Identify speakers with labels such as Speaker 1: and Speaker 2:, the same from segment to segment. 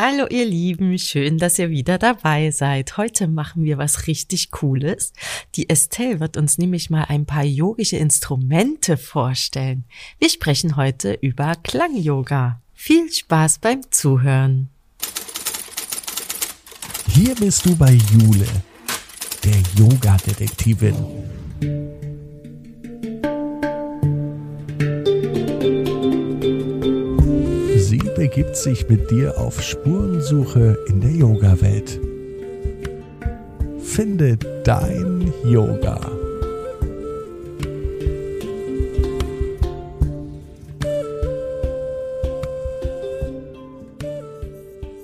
Speaker 1: Hallo ihr Lieben, schön, dass ihr wieder dabei seid. Heute machen wir was richtig Cooles. Die Estelle wird uns nämlich mal ein paar yogische Instrumente vorstellen. Wir sprechen heute über Klang-Yoga. Viel Spaß beim Zuhören.
Speaker 2: Hier bist du bei Jule, der Yoga-Detektivin. Begibt sich mit dir auf Spurensuche in der Yoga-Welt. Finde dein Yoga.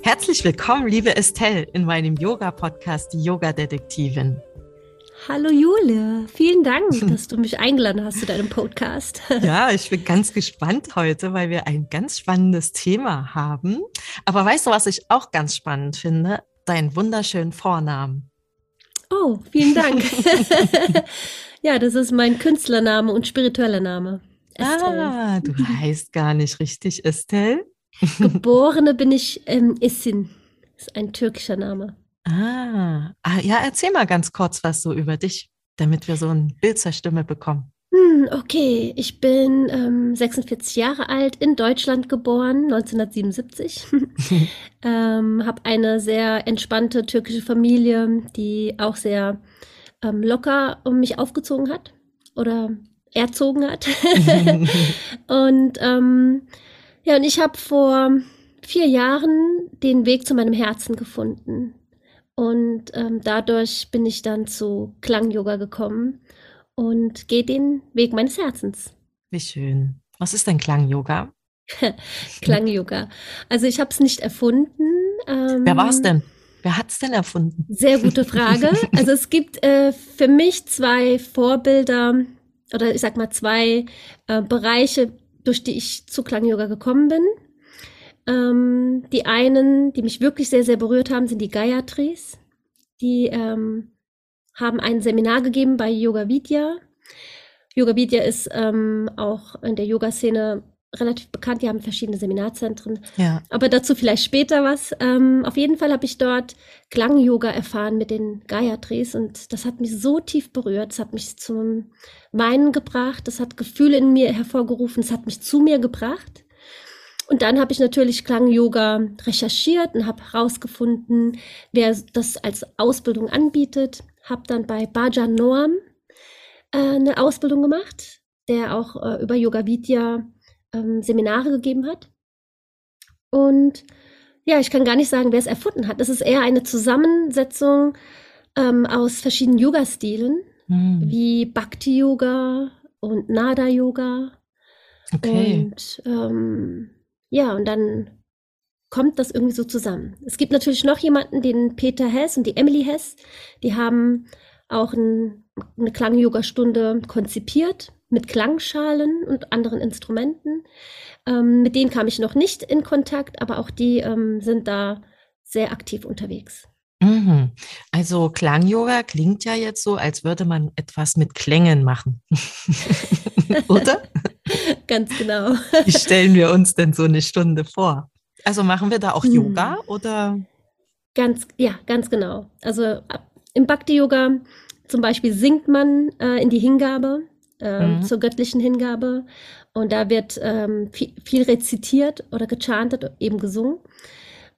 Speaker 1: Herzlich willkommen, liebe Estelle, in meinem Yoga-Podcast, die Yoga-Detektivin.
Speaker 3: Hallo Jule, vielen Dank, dass du mich eingeladen hast zu deinem Podcast.
Speaker 1: Ja, ich bin ganz gespannt heute, weil wir ein ganz spannendes Thema haben. Aber weißt du, was ich auch ganz spannend finde? Deinen wunderschönen Vornamen.
Speaker 3: Oh, vielen Dank. ja, das ist mein Künstlername und spiritueller Name.
Speaker 1: Estelle. Ah, du heißt gar nicht richtig Estelle.
Speaker 3: Geborene bin ich ähm. Das ist ein türkischer Name.
Speaker 1: Ah, ah, ja, erzähl mal ganz kurz was so über dich, damit wir so ein Bild zur Stimme bekommen.
Speaker 3: Hm, okay, ich bin ähm, 46 Jahre alt, in Deutschland geboren, 1977. ähm, habe eine sehr entspannte türkische Familie, die auch sehr ähm, locker um mich aufgezogen hat oder erzogen hat. und ähm, ja, und ich habe vor vier Jahren den Weg zu meinem Herzen gefunden. Und ähm, dadurch bin ich dann zu Klang-Yoga gekommen und gehe den Weg meines Herzens.
Speaker 1: Wie schön. Was ist denn Klang-Yoga?
Speaker 3: Klang-Yoga. Also ich habe es nicht erfunden.
Speaker 1: Ähm, Wer war es denn? Wer hat es denn erfunden?
Speaker 3: Sehr gute Frage. Also es gibt äh, für mich zwei Vorbilder oder ich sag mal zwei äh, Bereiche, durch die ich zu Klang-Yoga gekommen bin. Ähm, die einen, die mich wirklich sehr, sehr berührt haben, sind die Gayatris. Die ähm, haben ein Seminar gegeben bei Yoga Vidya. Yoga Vidya ist ähm, auch in der Yoga-Szene relativ bekannt. Die haben verschiedene Seminarzentren. Ja. Aber dazu vielleicht später was. Ähm, auf jeden Fall habe ich dort Klang-Yoga erfahren mit den Gayatris und das hat mich so tief berührt. Das hat mich zum Weinen gebracht. Das hat Gefühle in mir hervorgerufen. Es hat mich zu mir gebracht. Und dann habe ich natürlich Klang-Yoga recherchiert und habe herausgefunden, wer das als Ausbildung anbietet. Habe dann bei Bajan Noam äh, eine Ausbildung gemacht, der auch äh, über Yoga Vidya ähm, Seminare gegeben hat. Und ja, ich kann gar nicht sagen, wer es erfunden hat. Das ist eher eine Zusammensetzung ähm, aus verschiedenen Yoga-Stilen, hm. wie Bhakti-Yoga und Nada-Yoga. Okay. Und ähm, ja, und dann kommt das irgendwie so zusammen. Es gibt natürlich noch jemanden, den Peter Hess und die Emily Hess, die haben auch ein, eine Klang-Yoga-Stunde konzipiert mit Klangschalen und anderen Instrumenten. Ähm, mit denen kam ich noch nicht in Kontakt, aber auch die ähm, sind da sehr aktiv unterwegs.
Speaker 1: Mhm. Also Klang-Yoga klingt ja jetzt so, als würde man etwas mit Klängen machen. Oder?
Speaker 3: Ganz genau.
Speaker 1: Wie stellen wir uns denn so eine Stunde vor? Also machen wir da auch hm. Yoga oder?
Speaker 3: Ganz, ja, ganz genau. Also im Bhakti-Yoga zum Beispiel singt man äh, in die Hingabe, äh, mhm. zur göttlichen Hingabe. Und da wird ähm, viel, viel, rezitiert oder gechantet, eben gesungen.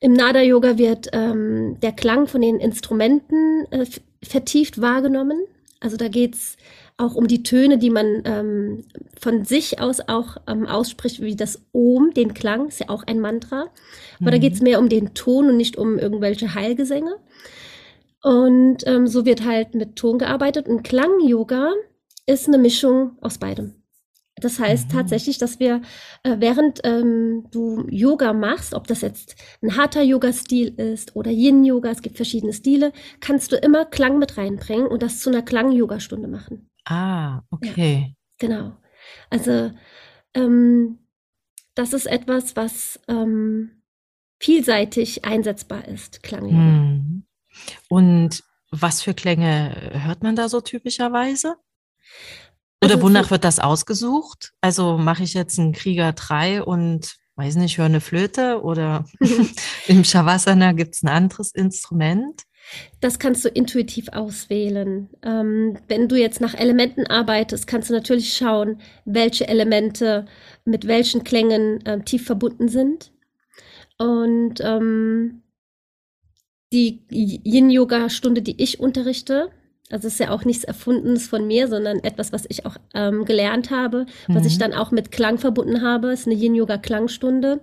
Speaker 3: Im Nada-Yoga wird ähm, der Klang von den Instrumenten äh, vertieft wahrgenommen. Also da geht es auch um die Töne, die man ähm, von sich aus auch ähm, ausspricht, wie das Om, den Klang, ist ja auch ein Mantra. Aber mhm. da geht es mehr um den Ton und nicht um irgendwelche Heilgesänge. Und ähm, so wird halt mit Ton gearbeitet. Und Klang-Yoga ist eine Mischung aus beidem. Das heißt mhm. tatsächlich, dass wir, äh, während ähm, du Yoga machst, ob das jetzt ein harter Yoga-Stil ist oder Yin-Yoga, es gibt verschiedene Stile, kannst du immer Klang mit reinbringen und das zu einer Klang-Yoga-Stunde machen.
Speaker 1: Ah, okay.
Speaker 3: Ja, genau. Also ähm, das ist etwas, was ähm, vielseitig einsetzbar ist, Klang. Hm.
Speaker 1: Und was für Klänge hört man da so typischerweise? Oder wonach wird das ausgesucht? Also mache ich jetzt einen Krieger 3 und weiß nicht, höre eine Flöte oder im Shavasana gibt es ein anderes Instrument?
Speaker 3: Das kannst du intuitiv auswählen. Ähm, wenn du jetzt nach Elementen arbeitest, kannst du natürlich schauen, welche Elemente mit welchen Klängen äh, tief verbunden sind. Und ähm, die Yin-Yoga-Stunde, die ich unterrichte, also es ist ja auch nichts Erfundenes von mir, sondern etwas, was ich auch ähm, gelernt habe, was ich mhm. dann auch mit Klang verbunden habe. Es ist eine Yin-Yoga-Klangstunde.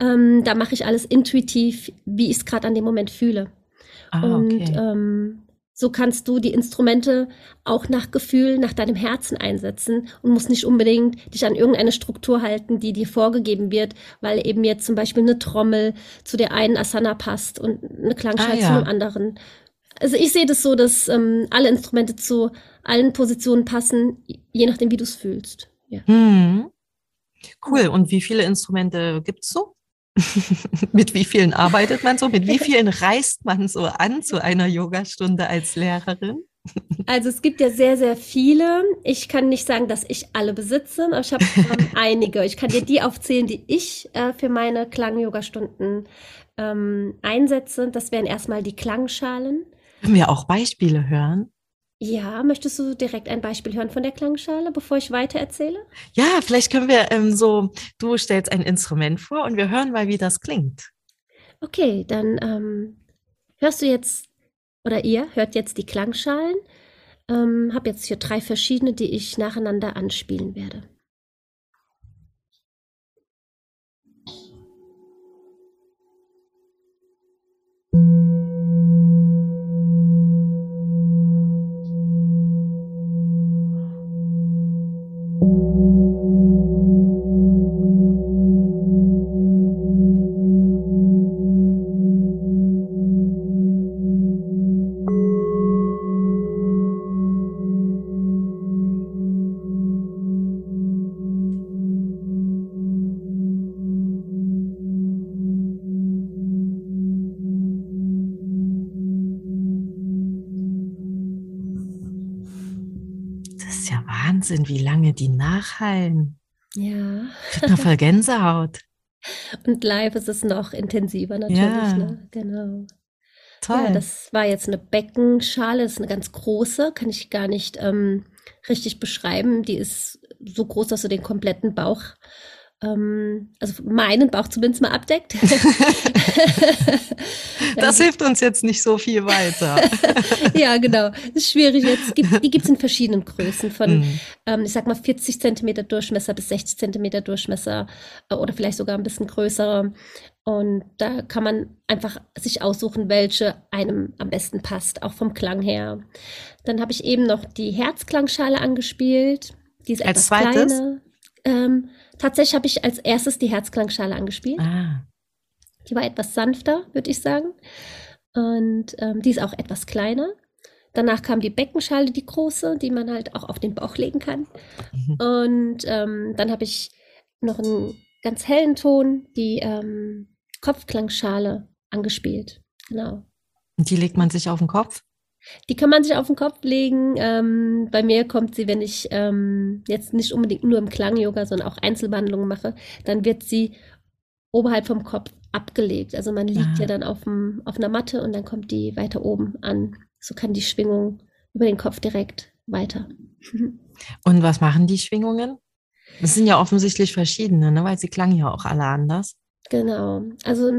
Speaker 3: Ähm, da mache ich alles intuitiv, wie ich es gerade an dem Moment fühle. Ah, und okay. ähm, so kannst du die Instrumente auch nach Gefühl, nach deinem Herzen einsetzen und musst nicht unbedingt dich an irgendeine Struktur halten, die dir vorgegeben wird, weil eben jetzt zum Beispiel eine Trommel zu der einen Asana passt und eine Klangschale ah, ja. zu einem anderen. Also ich sehe das so, dass ähm, alle Instrumente zu allen Positionen passen, je nachdem, wie du es fühlst. Ja. Hm.
Speaker 1: Cool. Und wie viele Instrumente gibt's so? mit wie vielen arbeitet man so? Mit wie vielen reist man so an zu einer Yogastunde als Lehrerin?
Speaker 3: Also es gibt ja sehr, sehr viele. Ich kann nicht sagen, dass ich alle besitze, aber ich habe ähm, einige. Ich kann dir die aufzählen, die ich äh, für meine Klang-Yoga-Stunden ähm, einsetze. Das wären erstmal die Klangschalen.
Speaker 1: Können wir auch Beispiele hören?
Speaker 3: Ja, möchtest du direkt ein Beispiel hören von der Klangschale, bevor ich weiter erzähle?
Speaker 1: Ja, vielleicht können wir ähm, so, du stellst ein Instrument vor und wir hören mal, wie das klingt.
Speaker 3: Okay, dann ähm, hörst du jetzt, oder ihr hört jetzt die Klangschalen. Ähm, habe jetzt hier drei verschiedene, die ich nacheinander anspielen werde.
Speaker 1: Wahnsinn, wie lange die nachhallen.
Speaker 3: Ja.
Speaker 1: Ich habe voll Gänsehaut.
Speaker 3: Und live ist es noch intensiver natürlich. Ja. Ne? Genau. Toll. Ja, das war jetzt eine Beckenschale, das ist eine ganz große, kann ich gar nicht ähm, richtig beschreiben. Die ist so groß, dass du den kompletten Bauch also meinen Bauch zumindest mal abdeckt.
Speaker 1: das hilft uns jetzt nicht so viel weiter.
Speaker 3: ja, genau. Das ist schwierig. Jetzt gibt, die gibt es in verschiedenen Größen, von, mhm. ähm, ich sag mal, 40 Zentimeter Durchmesser bis 60 Zentimeter Durchmesser äh, oder vielleicht sogar ein bisschen größere. Und da kann man einfach sich aussuchen, welche einem am besten passt, auch vom Klang her. Dann habe ich eben noch die Herzklangschale angespielt. Die ist Als etwas zweites? kleiner. Ähm, Tatsächlich habe ich als erstes die Herzklangschale angespielt. Ah. Die war etwas sanfter, würde ich sagen. Und ähm, die ist auch etwas kleiner. Danach kam die Beckenschale, die große, die man halt auch auf den Bauch legen kann. Mhm. Und ähm, dann habe ich noch einen ganz hellen Ton, die ähm, Kopfklangschale angespielt. Genau.
Speaker 1: Und die legt man sich auf den Kopf?
Speaker 3: Die kann man sich auf den Kopf legen. Ähm, bei mir kommt sie, wenn ich ähm, jetzt nicht unbedingt nur im Klang-Yoga, sondern auch Einzelbehandlungen mache, dann wird sie oberhalb vom Kopf abgelegt. Also man liegt ah. ja dann auf, dem, auf einer Matte und dann kommt die weiter oben an. So kann die Schwingung über den Kopf direkt weiter.
Speaker 1: Und was machen die Schwingungen? Das sind ja offensichtlich verschiedene, ne? weil sie klangen ja auch alle anders.
Speaker 3: Genau. Also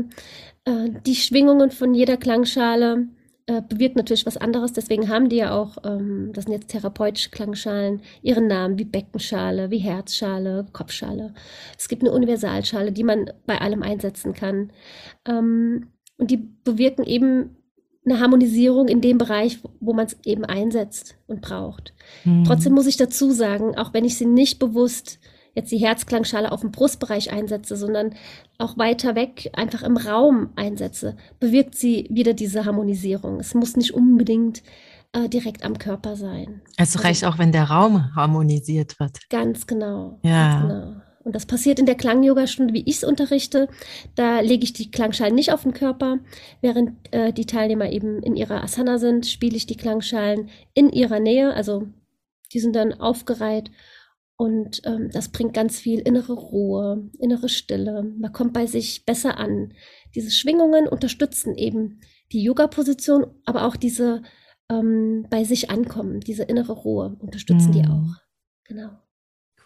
Speaker 3: äh, die Schwingungen von jeder Klangschale äh, bewirkt natürlich was anderes. Deswegen haben die ja auch, ähm, das sind jetzt therapeutische Klangschalen, ihren Namen wie Beckenschale, wie Herzschale, Kopfschale. Es gibt eine Universalschale, die man bei allem einsetzen kann. Ähm, und die bewirken eben eine Harmonisierung in dem Bereich, wo man es eben einsetzt und braucht. Mhm. Trotzdem muss ich dazu sagen, auch wenn ich sie nicht bewusst jetzt die Herzklangschale auf dem Brustbereich einsetze, sondern auch weiter weg einfach im Raum einsetze, bewirkt sie wieder diese Harmonisierung. Es muss nicht unbedingt äh, direkt am Körper sein.
Speaker 1: Also, also reicht auch, wenn der Raum harmonisiert wird.
Speaker 3: Ganz genau. Ja. Ganz genau. Und das passiert in der Klang-Yoga-Stunde, wie ich es unterrichte. Da lege ich die Klangschalen nicht auf den Körper. Während äh, die Teilnehmer eben in ihrer Asana sind, spiele ich die Klangschalen in ihrer Nähe. Also die sind dann aufgereiht Und ähm, das bringt ganz viel innere Ruhe, innere Stille. Man kommt bei sich besser an. Diese Schwingungen unterstützen eben die Yoga-Position, aber auch diese ähm, bei sich ankommen, diese innere Ruhe unterstützen mm. die auch. Genau.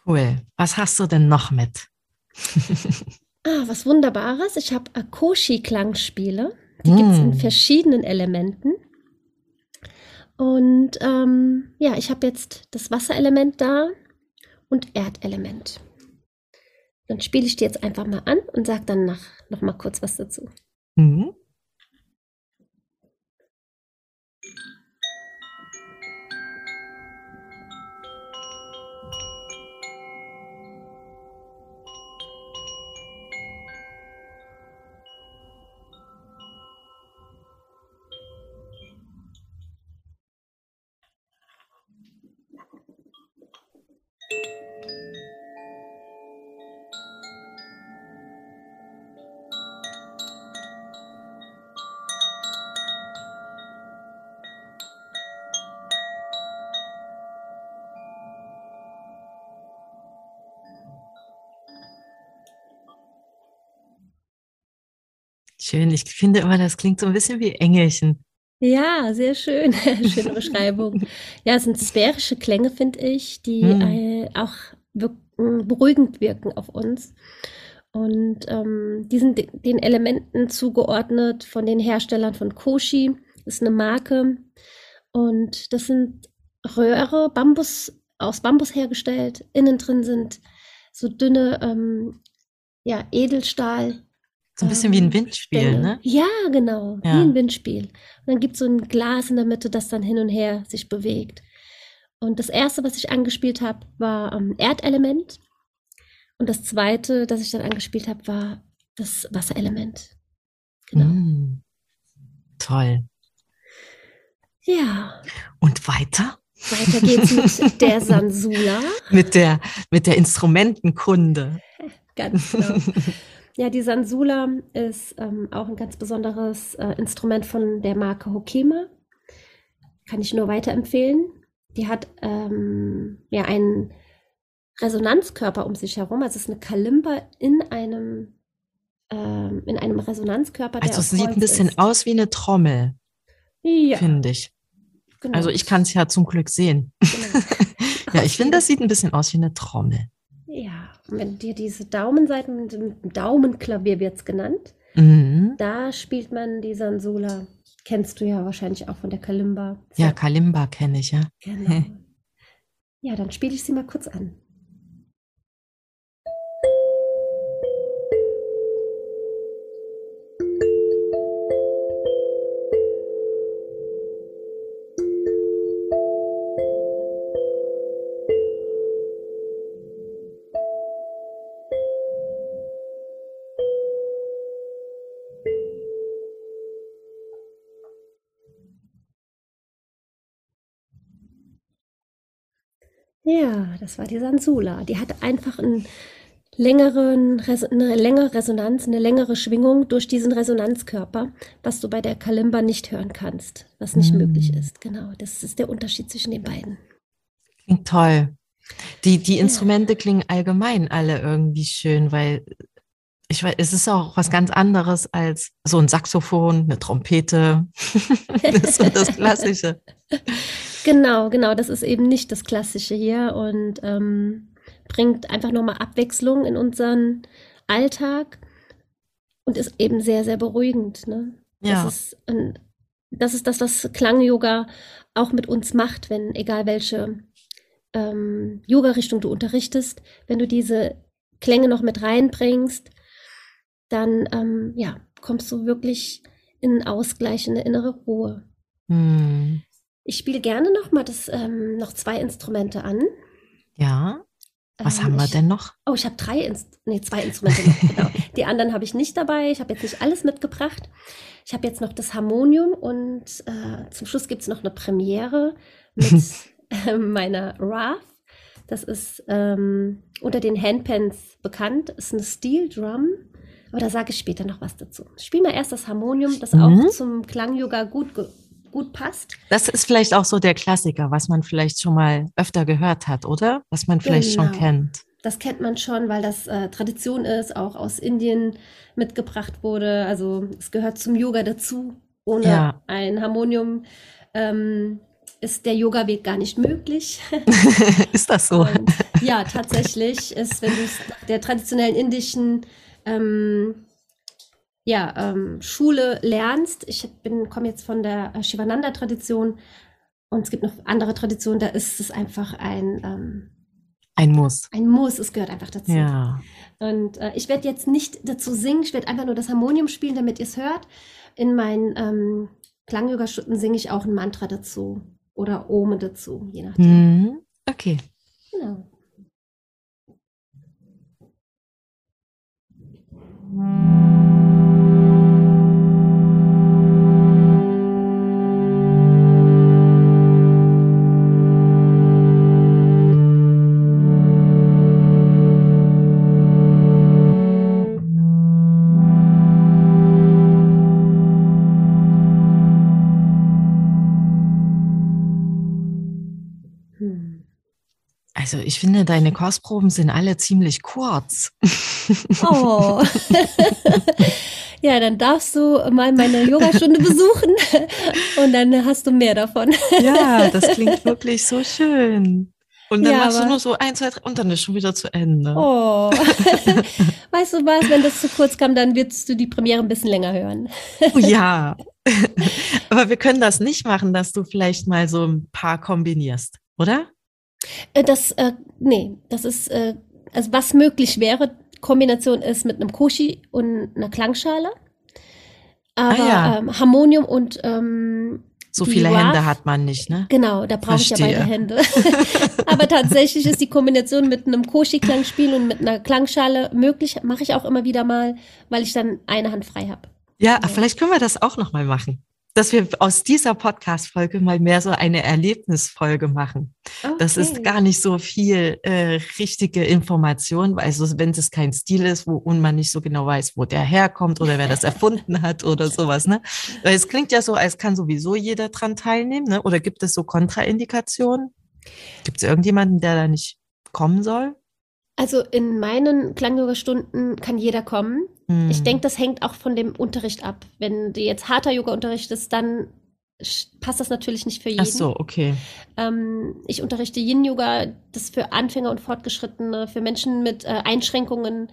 Speaker 1: Cool. Was hast du denn noch mit?
Speaker 3: ah, was Wunderbares. Ich habe Akoshi-Klangspiele. Die mm. gibt es in verschiedenen Elementen. Und ähm, ja, ich habe jetzt das Wasserelement da und Erdelement. Dann spiele ich die jetzt einfach mal an und sage dann nach, noch mal kurz was dazu. Mhm.
Speaker 1: Schön. Ich finde immer, das klingt so ein bisschen wie Engelchen.
Speaker 3: Ja, sehr schön. Schöne Beschreibung. Ja, es sind sphärische Klänge, finde ich, die hm. äh, auch wirken, beruhigend wirken auf uns. Und ähm, die sind den Elementen zugeordnet von den Herstellern von Koshi. Das ist eine Marke. Und das sind Röhre, Bambus, aus Bambus hergestellt. Innen drin sind so dünne ähm, ja, Edelstahl,
Speaker 1: so ein bisschen wie ein ähm, Windspiel, Stelle. ne?
Speaker 3: Ja, genau, ja. wie ein Windspiel. Und dann gibt es so ein Glas in der Mitte, das dann hin und her sich bewegt. Und das erste, was ich angespielt habe, war ähm, Erdelement. Und das zweite, das ich dann angespielt habe, war das Wasserelement.
Speaker 1: Genau. Mm, toll.
Speaker 3: Ja.
Speaker 1: Und weiter?
Speaker 3: Weiter geht's mit der Sansula.
Speaker 1: mit der, mit der Instrumentenkunde.
Speaker 3: Ganz genau. Ja, die Sansula ist ähm, auch ein ganz besonderes äh, Instrument von der Marke Hokema. Kann ich nur weiterempfehlen. Die hat ähm, ja einen Resonanzkörper um sich herum. Also es ist eine Kalimba in einem, ähm, in einem Resonanzkörper.
Speaker 1: Also es sieht ein bisschen ist. aus wie eine Trommel. Ja. Finde ich. Genau. Also ich kann es ja zum Glück sehen. Genau. ja, ich finde, das sieht ein bisschen aus wie eine Trommel.
Speaker 3: Wenn dir diese Daumenseiten, mit dem Daumenklavier wird es genannt, mhm. da spielt man die Sansula. Kennst du ja wahrscheinlich auch von der Kalimba.
Speaker 1: Ja, Kalimba kenne ich, ja. Genau.
Speaker 3: ja, dann spiele ich sie mal kurz an. Ja, das war die Sansula. Die hat einfach einen längeren, eine längere Resonanz, eine längere Schwingung durch diesen Resonanzkörper, was du bei der Kalimba nicht hören kannst, was nicht mm. möglich ist. Genau, das ist der Unterschied zwischen den beiden.
Speaker 1: Klingt toll. Die, die Instrumente ja. klingen allgemein alle irgendwie schön, weil ich weiß, es ist auch was ganz anderes als so ein Saxophon, eine Trompete. das ist so das Klassische.
Speaker 3: Genau, genau. Das ist eben nicht das Klassische hier und ähm, bringt einfach nochmal Abwechslung in unseren Alltag und ist eben sehr, sehr beruhigend. Ne? Ja. Das ist, ein, das ist das, was Klang-Yoga auch mit uns macht, wenn, egal welche ähm, Yoga-Richtung du unterrichtest, wenn du diese Klänge noch mit reinbringst, dann ähm, ja, kommst du wirklich in Ausgleich, in eine innere Ruhe. Hm. Ich spiele gerne noch mal das, ähm, noch zwei Instrumente an.
Speaker 1: Ja. Was ähm, haben wir ich, denn noch?
Speaker 3: Oh, ich habe drei, Inst nee, zwei Instrumente noch, genau. Die anderen habe ich nicht dabei. Ich habe jetzt nicht alles mitgebracht. Ich habe jetzt noch das Harmonium und äh, zum Schluss gibt es noch eine Premiere mit äh, meiner Wrath. Das ist ähm, unter den Handpans bekannt. Ist eine Steel Drum. Aber da sage ich später noch was dazu. Ich spiele mal erst das Harmonium, das mhm. auch zum Klang-Yoga gut gut passt.
Speaker 1: Das ist vielleicht auch so der Klassiker, was man vielleicht schon mal öfter gehört hat, oder? Was man vielleicht genau. schon kennt.
Speaker 3: Das kennt man schon, weil das äh, Tradition ist, auch aus Indien mitgebracht wurde. Also es gehört zum Yoga dazu. Ohne ja. ein Harmonium ähm, ist der Yoga-Weg gar nicht möglich.
Speaker 1: ist das so?
Speaker 3: Und, ja, tatsächlich ist, wenn du es der traditionellen indischen ähm, ja, ähm, Schule lernst. Ich bin komme jetzt von der äh, Shivananda-Tradition und es gibt noch andere Traditionen, da ist es einfach ein ähm,
Speaker 1: ein Muss.
Speaker 3: Ein Muss, es gehört einfach dazu.
Speaker 1: Ja.
Speaker 3: Und äh, ich werde jetzt nicht dazu singen, ich werde einfach nur das Harmonium spielen, damit ihr es hört. In meinen ähm, Klang-Yoga-Stunden singe ich auch ein Mantra dazu oder Ome dazu, je nachdem.
Speaker 1: Mhm. Okay.
Speaker 3: Genau.
Speaker 1: Also ich finde, deine Kostproben sind alle ziemlich kurz.
Speaker 3: Oh. ja, dann darfst du mal meine Yogastunde besuchen und dann hast du mehr davon.
Speaker 1: ja, das klingt wirklich so schön. Und dann ja, machst du nur so ein, zwei, drei und dann ist schon wieder zu Ende.
Speaker 3: Oh. weißt du was, wenn das zu kurz kam, dann wirst du die Premiere ein bisschen länger hören.
Speaker 1: oh ja. Aber wir können das nicht machen, dass du vielleicht mal so ein paar kombinierst, oder?
Speaker 3: Äh, das, äh, nee, das ist, äh, also was möglich wäre, Kombination ist mit einem Koshi und einer Klangschale. Aber ah, ja. ähm, Harmonium und ähm,
Speaker 1: so viele Waf, Hände hat man nicht, ne?
Speaker 3: Genau, da brauche ich ja beide Hände. Aber tatsächlich ist die Kombination mit einem Koshi-Klangspiel und mit einer Klangschale möglich. Mache ich auch immer wieder mal, weil ich dann eine Hand frei habe.
Speaker 1: Ja, ja, vielleicht können wir das auch noch mal machen dass wir aus dieser Podcast-Folge mal mehr so eine Erlebnisfolge machen. Okay. Das ist gar nicht so viel äh, richtige Information, weil also wenn es kein Stil ist, wo und man nicht so genau weiß, wo der herkommt oder wer das erfunden hat oder sowas, ne? Weil es klingt ja so, als kann sowieso jeder dran teilnehmen, ne? Oder gibt es so Kontraindikationen? Gibt es irgendjemanden, der da nicht kommen soll?
Speaker 3: Also in meinen Klangyoga-Stunden kann jeder kommen. Hm. Ich denke, das hängt auch von dem Unterricht ab. Wenn du jetzt harter Yoga unterrichtest, dann passt das natürlich nicht für jeden. Ach
Speaker 1: so, okay.
Speaker 3: Ähm, ich unterrichte Yin-Yoga, das für Anfänger und Fortgeschrittene, für Menschen mit äh, Einschränkungen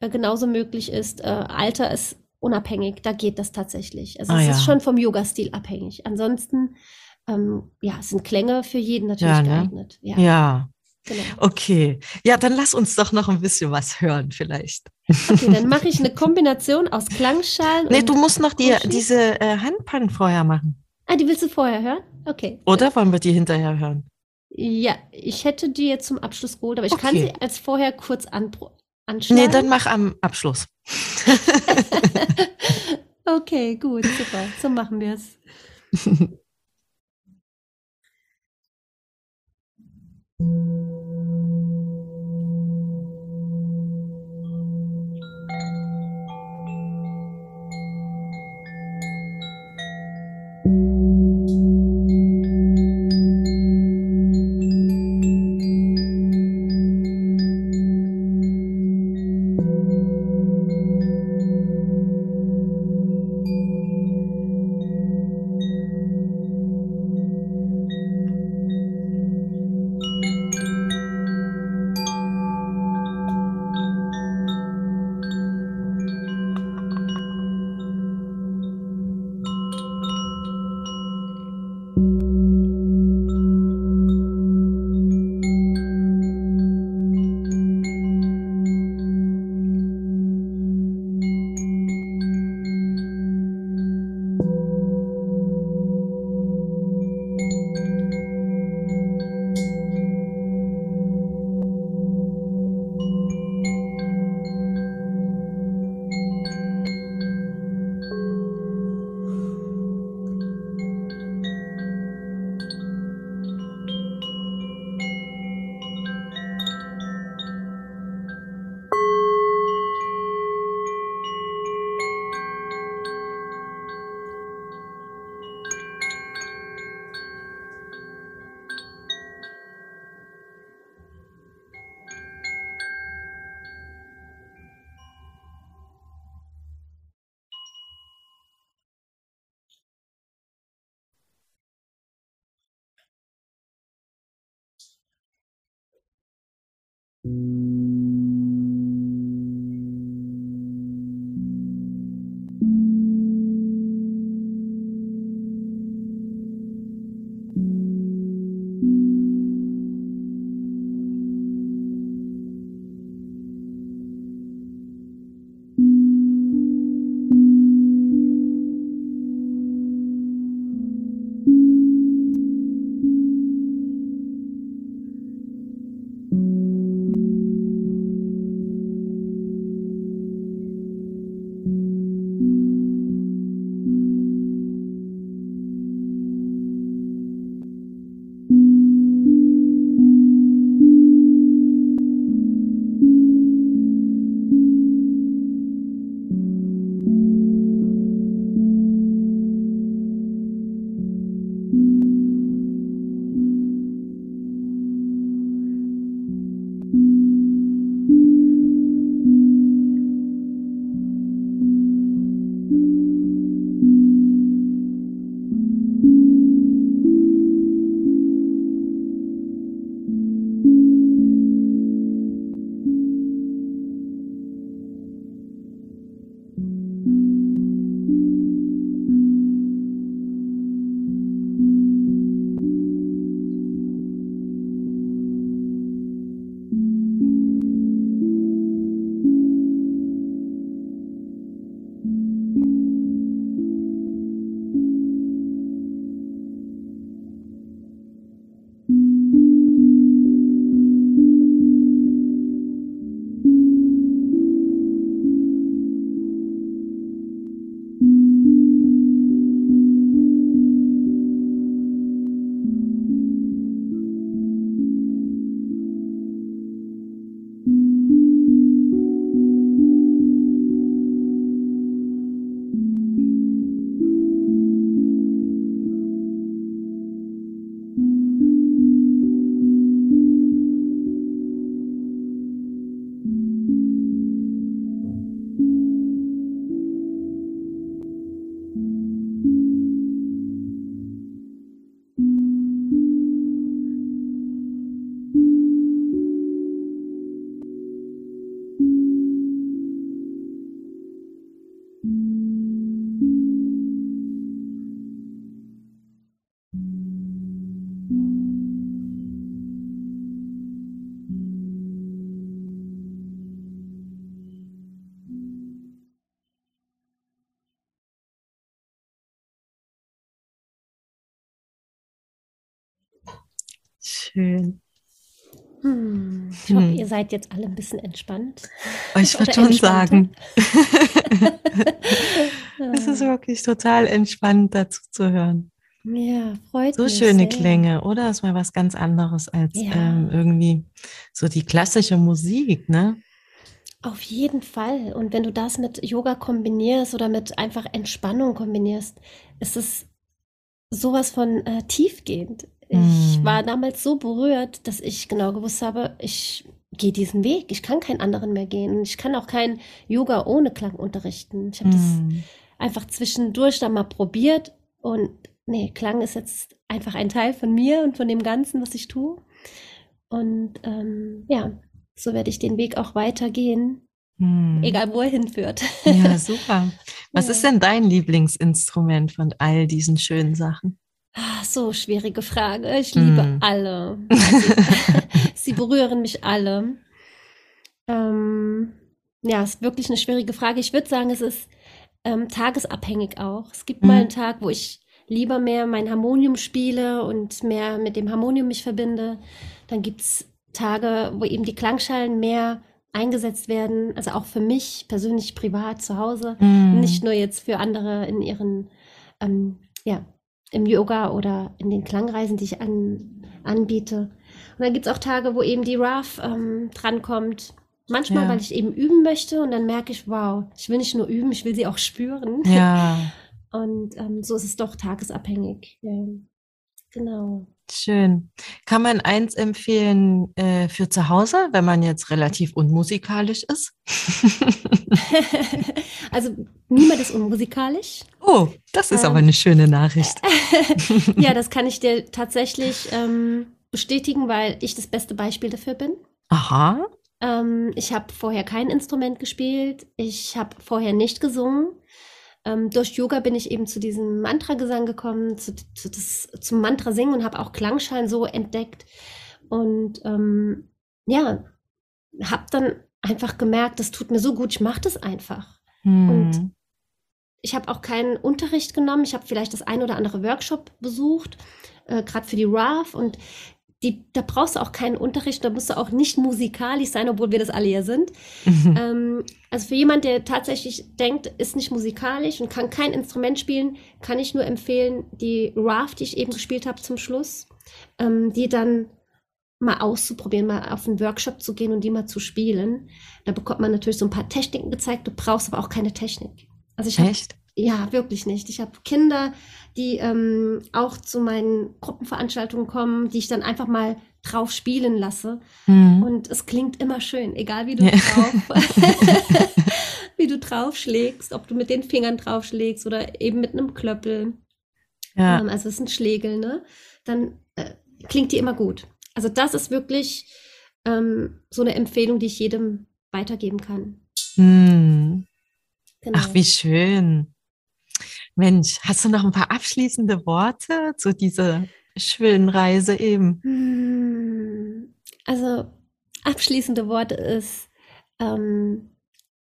Speaker 3: äh, genauso möglich ist. Äh, Alter ist unabhängig, da geht das tatsächlich. Also ah, es ja. ist schon vom Yoga-Stil abhängig. Ansonsten, ähm, ja, sind Klänge für jeden natürlich ja, ne? geeignet.
Speaker 1: Ja. ja. Genau. Okay, ja, dann lass uns doch noch ein bisschen was hören vielleicht.
Speaker 3: Okay, dann mache ich eine Kombination aus Klangschalen.
Speaker 1: Nee, du musst noch die, diese äh, Handpannen vorher machen.
Speaker 3: Ah, die willst du vorher hören? Okay.
Speaker 1: Oder wollen wir die hinterher hören?
Speaker 3: Ja, ich hätte die jetzt zum Abschluss geholt, aber ich okay. kann sie als vorher kurz an, anschlagen.
Speaker 1: Nee, dann mach am Abschluss.
Speaker 3: okay, gut, super. So machen wir es. seid jetzt alle ein bisschen entspannt.
Speaker 1: Oh, ich würde schon sagen. es ist wirklich total entspannt, dazu zu hören.
Speaker 3: Ja, freut
Speaker 1: so
Speaker 3: mich.
Speaker 1: So schöne sehr. Klänge, oder? Das ist mal was ganz anderes als ja. ähm, irgendwie so die klassische Musik, ne?
Speaker 3: Auf jeden Fall. Und wenn du das mit Yoga kombinierst oder mit einfach Entspannung kombinierst, ist es sowas von äh, tiefgehend. Ich mhm. war damals so berührt, dass ich genau gewusst habe, ich gehe diesen Weg. Ich kann keinen anderen mehr gehen. Ich kann auch kein Yoga ohne Klang unterrichten. Ich habe mm. das mhm. einfach zwischendurch dann mal probiert. Und nee, Klang ist jetzt einfach ein Teil von mir und von dem Ganzen, was ich tue. Und ähm, ja, so werde ich den Weg auch weitergehen. Mm. Egal, wo er hinführt.
Speaker 1: Ja, super. Was ja. ist denn dein Lieblingsinstrument von all diesen schönen Sachen?
Speaker 3: Ah, so schwierige Frage. Ich liebe mm. alle. Also, sie berühren mich alle. Ähm, ja, ist wirklich eine schwierige Frage. Ich würde sagen, es ist ähm, tagesabhängig auch. Es gibt mm. mal einen Tag, wo ich lieber mehr mein Harmonium spiele und mehr mit dem Harmonium mich verbinde. Dann gibt es Tage, wo eben die Klangschalen mehr eingesetzt werden, also auch für mich persönlich privat zu Hause, mm. nicht nur jetzt für andere in ihren ähm, ja, im Yoga oder in den Klangreisen, die ich an, anbiete. Und dann gibt es auch Tage, wo eben die RAF ähm, drankommt. Manchmal, ja. weil ich eben üben möchte und dann merke ich, wow, ich will nicht nur üben, ich will sie auch spüren.
Speaker 1: Ja.
Speaker 3: Und ähm, so ist es doch tagesabhängig. Ja. Genau.
Speaker 1: Schön. Kann man eins empfehlen äh, für zu Hause, wenn man jetzt relativ unmusikalisch ist?
Speaker 3: also niemand ist unmusikalisch.
Speaker 1: Oh, das ist ähm, aber eine schöne Nachricht.
Speaker 3: ja, das kann ich dir tatsächlich ähm, bestätigen, weil ich das beste Beispiel dafür bin.
Speaker 1: Aha.
Speaker 3: Ähm, ich habe vorher kein Instrument gespielt. Ich habe vorher nicht gesungen. Ähm, durch Yoga bin ich eben zu diesem Mantra-Gesang gekommen, zu, zu das, zum Mantra-Singen und habe auch Klangschalen so entdeckt. Und ähm, ja, habe dann einfach gemerkt, das tut mir so gut, ich mache das einfach.
Speaker 1: Hm.
Speaker 3: Und ich habe auch keinen Unterricht genommen. Ich habe vielleicht das ein oder andere Workshop besucht, äh, gerade für die RAF. Und die, da brauchst du auch keinen Unterricht, da musst du auch nicht musikalisch sein, obwohl wir das alle ja sind.
Speaker 1: Mhm.
Speaker 3: Ähm, also für jemand, der tatsächlich denkt, ist nicht musikalisch und kann kein Instrument spielen, kann ich nur empfehlen, die RAF, die ich eben gespielt habe zum Schluss, ähm, die dann mal auszuprobieren, mal auf einen Workshop zu gehen und die mal zu spielen. Da bekommt man natürlich so ein paar Techniken gezeigt, du brauchst aber auch keine Technik. Also ich habe
Speaker 1: Echt?
Speaker 3: Ja, wirklich nicht. Ich habe Kinder, die ähm, auch zu meinen Gruppenveranstaltungen kommen, die ich dann einfach mal drauf spielen lasse.
Speaker 1: Hm.
Speaker 3: Und es klingt immer schön, egal wie du
Speaker 1: Ja.
Speaker 3: drauf, wie du draufschlägst, ob du mit den Fingern draufschlägst oder eben mit einem Klöppel.
Speaker 1: Ja.
Speaker 3: Ähm, also es sind Schlägel, ne? Dann äh, klingt die immer gut. Also das ist wirklich ähm, so eine Empfehlung, die ich jedem weitergeben kann.
Speaker 1: Hm.
Speaker 3: Genau.
Speaker 1: Ach, wie schön. Mensch, hast du noch ein paar abschließende Worte zu dieser schönen Reise eben?
Speaker 3: Hm, Also abschließende Worte ist, ähm,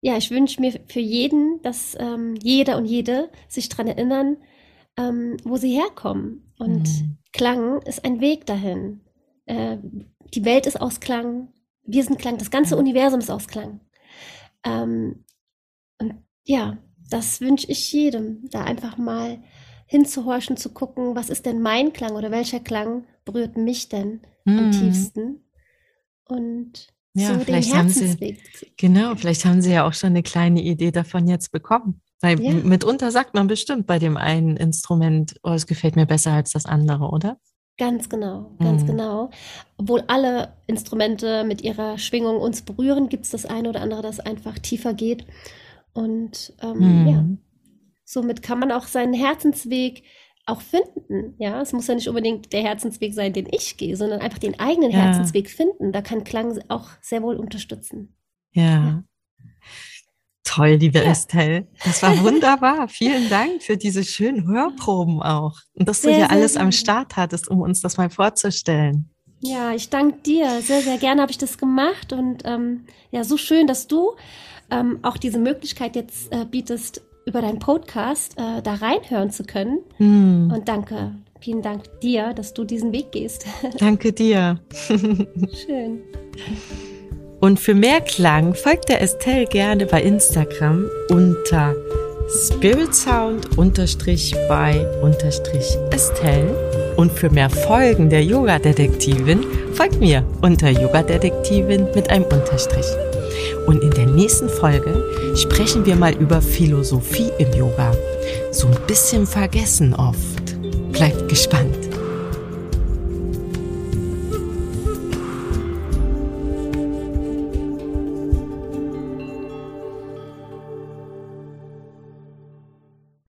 Speaker 3: ja, ich wünsche mir für jeden, dass ähm, jeder und jede sich daran erinnern, ähm, wo sie herkommen. Und
Speaker 1: Hm.
Speaker 3: Klang ist ein Weg dahin. Äh, die Welt ist aus Klang, wir sind Klang, das ganze. Universum ist aus Klang. Ähm, und ja, das wünsche ich jedem, da einfach mal hinzuhorchen, zu gucken, was ist denn mein Klang oder welcher Klang berührt mich denn am
Speaker 1: Hm.
Speaker 3: tiefsten und
Speaker 1: Ja,
Speaker 3: so den
Speaker 1: vielleicht haben Sie-. Genau, vielleicht haben Sie ja auch schon eine kleine Idee davon jetzt bekommen. Weil
Speaker 3: Ja.
Speaker 1: mitunter sagt man bestimmt bei dem einen Instrument, oh, es gefällt mir besser als das andere, oder?
Speaker 3: Ganz genau, ganz
Speaker 1: Mhm.
Speaker 3: genau. Obwohl alle Instrumente mit ihrer Schwingung uns berühren, gibt es das eine oder andere, das einfach tiefer geht. Und ähm, ja,
Speaker 1: Hm.
Speaker 3: somit kann man auch seinen Herzensweg auch finden. Ja, es muss ja nicht unbedingt der Herzensweg sein, den ich gehe, sondern einfach den eigenen
Speaker 1: Ja.
Speaker 3: Herzensweg finden. Da kann Klang auch sehr wohl unterstützen.
Speaker 1: Ja.
Speaker 3: Ja.
Speaker 1: Toll, liebe
Speaker 3: Ja.
Speaker 1: Estelle. Das war wunderbar. Vielen Dank für diese schönen Hörproben auch. Und dass du
Speaker 3: Sehr,
Speaker 1: hier
Speaker 3: sehr
Speaker 1: alles am
Speaker 3: gerne.
Speaker 1: Start hattest, um uns das mal vorzustellen.
Speaker 3: Ja, ich danke dir. Sehr, sehr gerne habe ich das gemacht. Und ähm, ja, so schön, dass du ähm, auch diese Möglichkeit jetzt äh, bietest, über deinen Podcast äh, da reinhören zu können.
Speaker 1: Hm.
Speaker 3: Und danke, vielen Dank dir, dass du diesen Weg gehst.
Speaker 1: Danke dir.
Speaker 3: Schön.
Speaker 1: Und für mehr Klang folgt der Estelle gerne bei Instagram unter spiritsound-by-estelle. Und für mehr Folgen der Yoga-Detektivin folgt mir unter Yoga-Detektivin mit einem Unterstrich. Und in der nächsten Folge sprechen wir mal über Philosophie im Yoga. So ein bisschen vergessen oft. Bleibt gespannt.